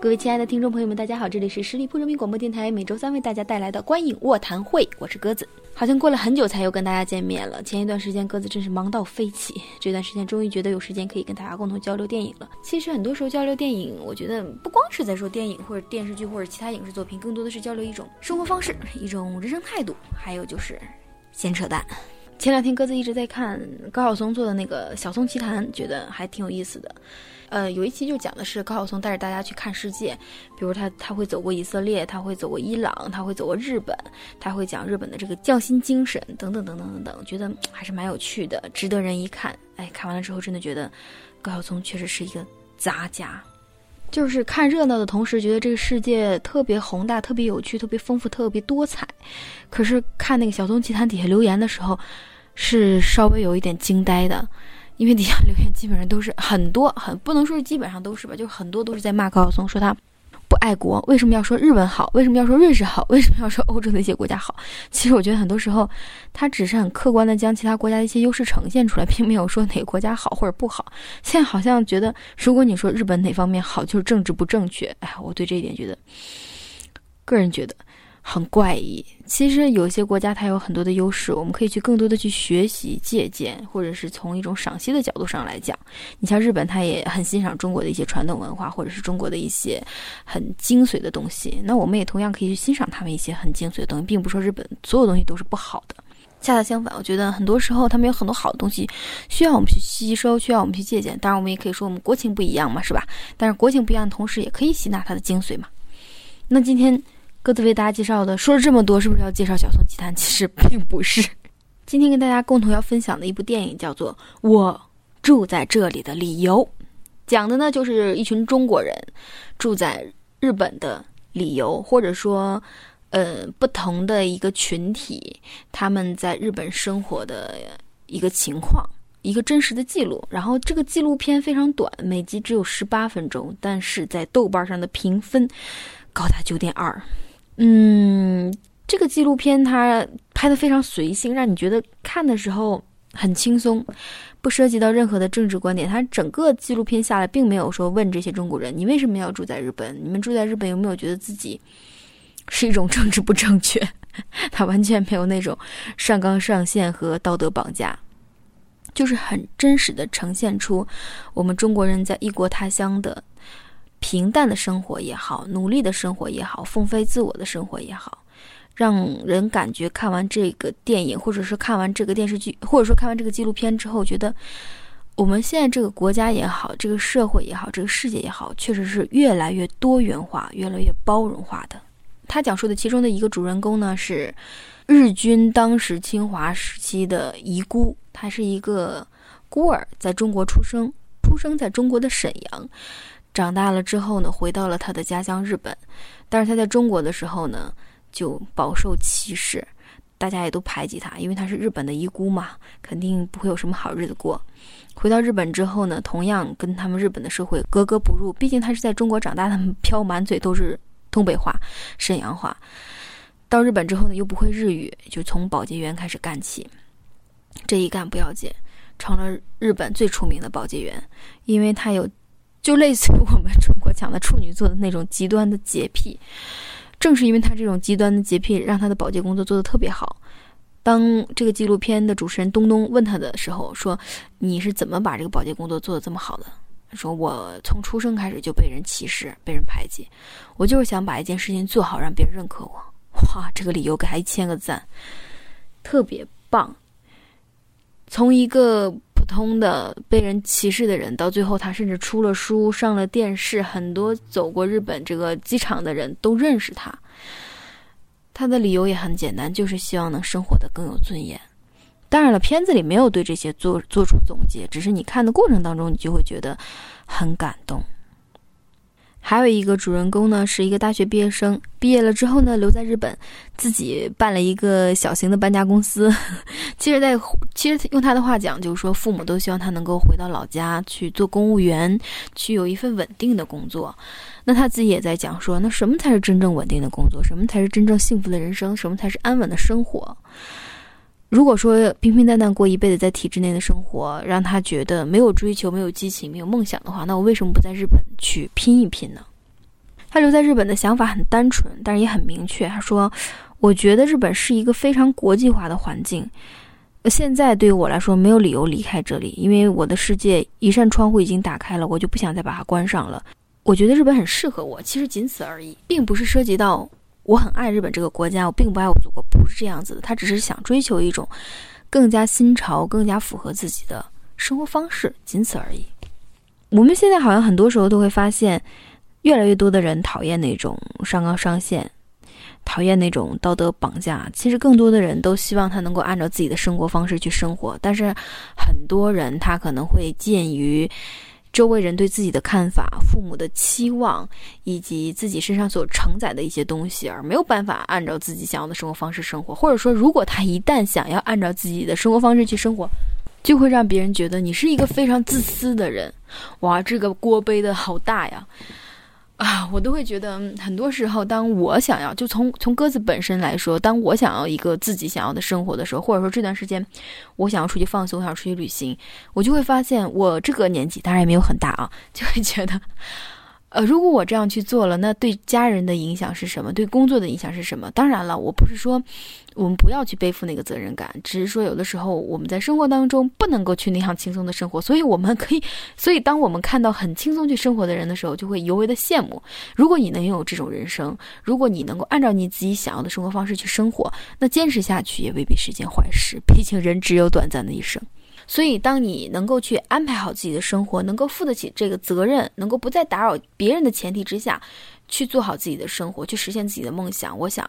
各位亲爱的听众朋友们，大家好，这里是十里铺人民广播电台，每周三为大家带来的观影卧谈会，我是鸽子。好像过了很久才又跟大家见面了，前一段时间鸽子真是忙到飞起，这段时间终于觉得有时间可以跟大家共同交流电影了。其实很多时候交流电影，我觉得不光是在说电影或者电视剧或者其他影视作品，更多的是交流一种生活方式、一种人生态度，还有就是闲扯淡。前两天鸽子一直在看高晓松做的那个《小松奇谈》，觉得还挺有意思的。呃，有一期就讲的是高晓松带着大家去看世界，比如他他会走过以色列，他会走过伊朗，他会走过日本，他会讲日本的这个匠心精神等等等等等等，觉得还是蛮有趣的，值得人一看。哎，看完了之后真的觉得高晓松确实是一个杂家，就是看热闹的同时，觉得这个世界特别宏大、特别有趣、特别丰富、特别多彩。可是看那个小松奇谈底下留言的时候，是稍微有一点惊呆的。因为底下留言基本上都是很多很不能说是基本上都是吧，就很多都是在骂高晓松，说他不爱国。为什么要说日本好？为什么要说瑞士好？为什么要说欧洲的一些国家好？其实我觉得很多时候，他只是很客观的将其他国家的一些优势呈现出来，并没有说哪个国家好或者不好。现在好像觉得，如果你说日本哪方面好，就是政治不正确。哎，我对这一点觉得，个人觉得。很怪异。其实有些国家它有很多的优势，我们可以去更多的去学习、借鉴，或者是从一种赏析的角度上来讲。你像日本，它也很欣赏中国的一些传统文化，或者是中国的一些很精髓的东西。那我们也同样可以去欣赏他们一些很精髓的东西，并不是说日本所有东西都是不好的。恰恰相反，我觉得很多时候他们有很多好的东西需要我们去吸收，需要我们去借鉴。当然，我们也可以说我们国情不一样嘛，是吧？但是国情不一样的同时，也可以吸纳它的精髓嘛。那今天。各自为大家介绍的，说了这么多，是不是要介绍《小松奇谈》？其实并不是。今天跟大家共同要分享的一部电影叫做《我住在这里的理由》，讲的呢就是一群中国人住在日本的理由，或者说，呃，不同的一个群体他们在日本生活的一个情况，一个真实的记录。然后这个纪录片非常短，每集只有十八分钟，但是在豆瓣上的评分高达九点二。嗯，这个纪录片它拍的非常随性，让你觉得看的时候很轻松，不涉及到任何的政治观点。它整个纪录片下来，并没有说问这些中国人，你为什么要住在日本？你们住在日本有没有觉得自己是一种政治不正确？它完全没有那种上纲上线和道德绑架，就是很真实的呈现出我们中国人在异国他乡的。平淡的生活也好，努力的生活也好，放飞自我的生活也好，让人感觉看完这个电影，或者是看完这个电视剧，或者说看完这个纪录片之后，觉得我们现在这个国家也好，这个社会也好，这个世界也好，确实是越来越多元化，越来越包容化的。他讲述的其中的一个主人公呢，是日军当时侵华时期的遗孤，他是一个孤儿，在中国出生，出生在中国的沈阳。长大了之后呢，回到了他的家乡日本，但是他在中国的时候呢，就饱受歧视，大家也都排挤他，因为他是日本的遗孤嘛，肯定不会有什么好日子过。回到日本之后呢，同样跟他们日本的社会格格不入，毕竟他是在中国长大的，飘满嘴都是东北话、沈阳话。到日本之后呢，又不会日语，就从保洁员开始干起，这一干不要紧，成了日本最出名的保洁员，因为他有。就类似于我们中国讲的处女座的那种极端的洁癖。正是因为他这种极端的洁癖，让他的保洁工作做得特别好。当这个纪录片的主持人东东问他的时候，说：“你是怎么把这个保洁工作做得这么好的？”他说：“我从出生开始就被人歧视、被人排挤，我就是想把一件事情做好，让别人认可我。”哇，这个理由给他一千个赞，特别棒。从一个通的被人歧视的人，到最后他甚至出了书、上了电视，很多走过日本这个机场的人都认识他。他的理由也很简单，就是希望能生活的更有尊严。当然了，片子里没有对这些做做出总结，只是你看的过程当中，你就会觉得很感动。还有一个主人公呢，是一个大学毕业生，毕业了之后呢，留在日本，自己办了一个小型的搬家公司。其实，在其实用他的话讲，就是说父母都希望他能够回到老家去做公务员，去有一份稳定的工作。那他自己也在讲说，那什么才是真正稳定的工作？什么才是真正幸福的人生？什么才是安稳的生活？如果说平平淡淡过一辈子在体制内的生活，让他觉得没有追求、没有激情、没有梦想的话，那我为什么不在日本去拼一拼呢？他留在日本的想法很单纯，但是也很明确。他说：“我觉得日本是一个非常国际化的环境，现在对于我来说没有理由离开这里，因为我的世界一扇窗户已经打开了，我就不想再把它关上了。我觉得日本很适合我，其实仅此而已，并不是涉及到。”我很爱日本这个国家，我并不爱我祖国，不是这样子的。他只是想追求一种更加新潮、更加符合自己的生活方式，仅此而已。我们现在好像很多时候都会发现，越来越多的人讨厌那种上纲上线，讨厌那种道德绑架。其实更多的人都希望他能够按照自己的生活方式去生活，但是很多人他可能会鉴于。周围人对自己的看法、父母的期望，以及自己身上所承载的一些东西，而没有办法按照自己想要的生活方式生活。或者说，如果他一旦想要按照自己的生活方式去生活，就会让别人觉得你是一个非常自私的人。哇，这个锅背的好大呀！啊，我都会觉得，很多时候，当我想要，就从从鸽子本身来说，当我想要一个自己想要的生活的时候，或者说这段时间，我想要出去放松，我想出去旅行，我就会发现，我这个年纪当然也没有很大啊，就会觉得。呃，如果我这样去做了，那对家人的影响是什么？对工作的影响是什么？当然了，我不是说我们不要去背负那个责任感，只是说有的时候我们在生活当中不能够去那样轻松的生活，所以我们可以，所以当我们看到很轻松去生活的人的时候，就会尤为的羡慕。如果你能拥有这种人生，如果你能够按照你自己想要的生活方式去生活，那坚持下去也未必是件坏事。毕竟人只有短暂的一生。所以，当你能够去安排好自己的生活，能够负得起这个责任，能够不再打扰别人的前提之下，去做好自己的生活，去实现自己的梦想，我想，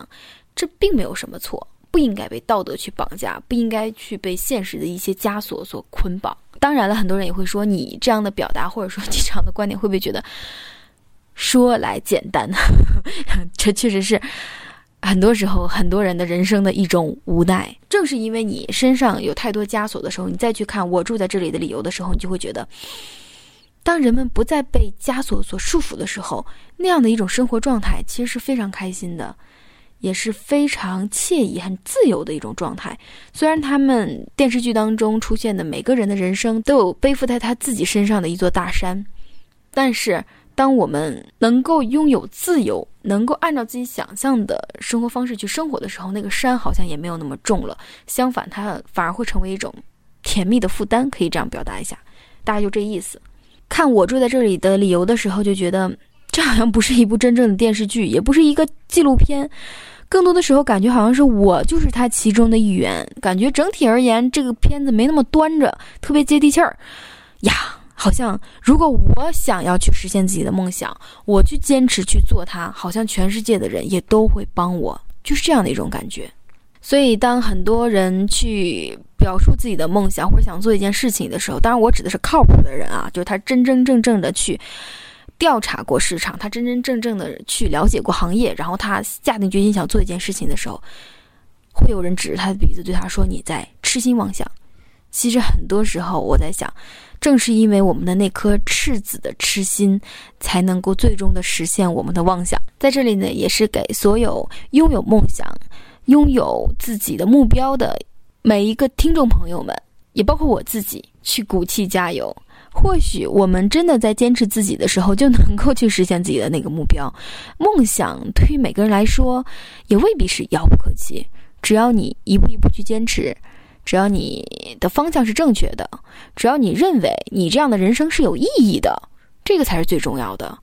这并没有什么错，不应该被道德去绑架，不应该去被现实的一些枷锁所捆绑。当然了，很多人也会说，你这样的表达或者说你这样的观点，会不会觉得 说来简单呢？这确实是。很多时候，很多人的人生的一种无奈，正是因为你身上有太多枷锁的时候，你再去看我住在这里的理由的时候，你就会觉得，当人们不再被枷锁所束缚的时候，那样的一种生活状态其实是非常开心的，也是非常惬意、很自由的一种状态。虽然他们电视剧当中出现的每个人的人生都有背负在他自己身上的一座大山，但是。当我们能够拥有自由，能够按照自己想象的生活方式去生活的时候，那个山好像也没有那么重了。相反，它反而会成为一种甜蜜的负担，可以这样表达一下，大概就这意思。看我住在这里的理由的时候，就觉得这好像不是一部真正的电视剧，也不是一个纪录片，更多的时候感觉好像是我就是它其中的一员。感觉整体而言，这个片子没那么端着，特别接地气儿呀。好像，如果我想要去实现自己的梦想，我去坚持去做它，好像全世界的人也都会帮我，就是这样的一种感觉。所以，当很多人去表述自己的梦想或者想做一件事情的时候，当然我指的是靠谱的人啊，就是他真真正正的去调查过市场，他真真正正的去了解过行业，然后他下定决心想做一件事情的时候，会有人指着他的鼻子对他说：“你在痴心妄想。”其实很多时候，我在想。正是因为我们的那颗赤子的痴心，才能够最终的实现我们的妄想。在这里呢，也是给所有拥有梦想、拥有自己的目标的每一个听众朋友们，也包括我自己，去鼓气加油。或许我们真的在坚持自己的时候，就能够去实现自己的那个目标。梦想对于每个人来说，也未必是遥不可及。只要你一步一步去坚持，只要你的方向是正确的，只要你认为你这样的人生是有意义的，这个才是最重要的。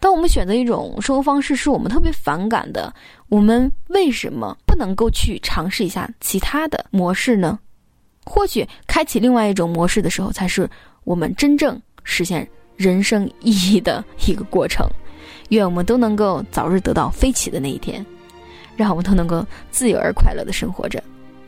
当我们选择一种生活方式是我们特别反感的，我们为什么不能够去尝试一下其他的模式呢？或许开启另外一种模式的时候，才是我们真正实现人生意义的一个过程。愿我们都能够早日得到飞起的那一天，让我们都能够自由而快乐的生活着。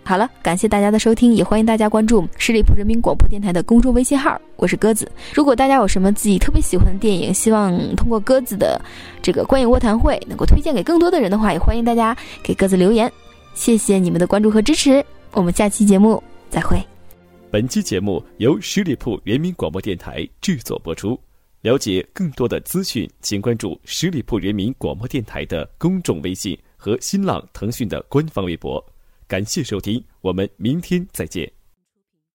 好了，感谢大家的收听，也欢迎大家关注十里铺人民广播电台的公众微信号，我是鸽子。如果大家有什么自己特别喜欢的电影，希望通过鸽子的这个观影卧谈会能够推荐给更多的人的话，也欢迎大家给鸽子留言。谢谢你们的关注和支持，我们下期节目再会。本期节目由十里铺人民广播电台制作播出。了解更多的资讯，请关注十里铺人民广播电台的公众微信和新浪、腾讯的官方微博。感谢收听，我们明天再见。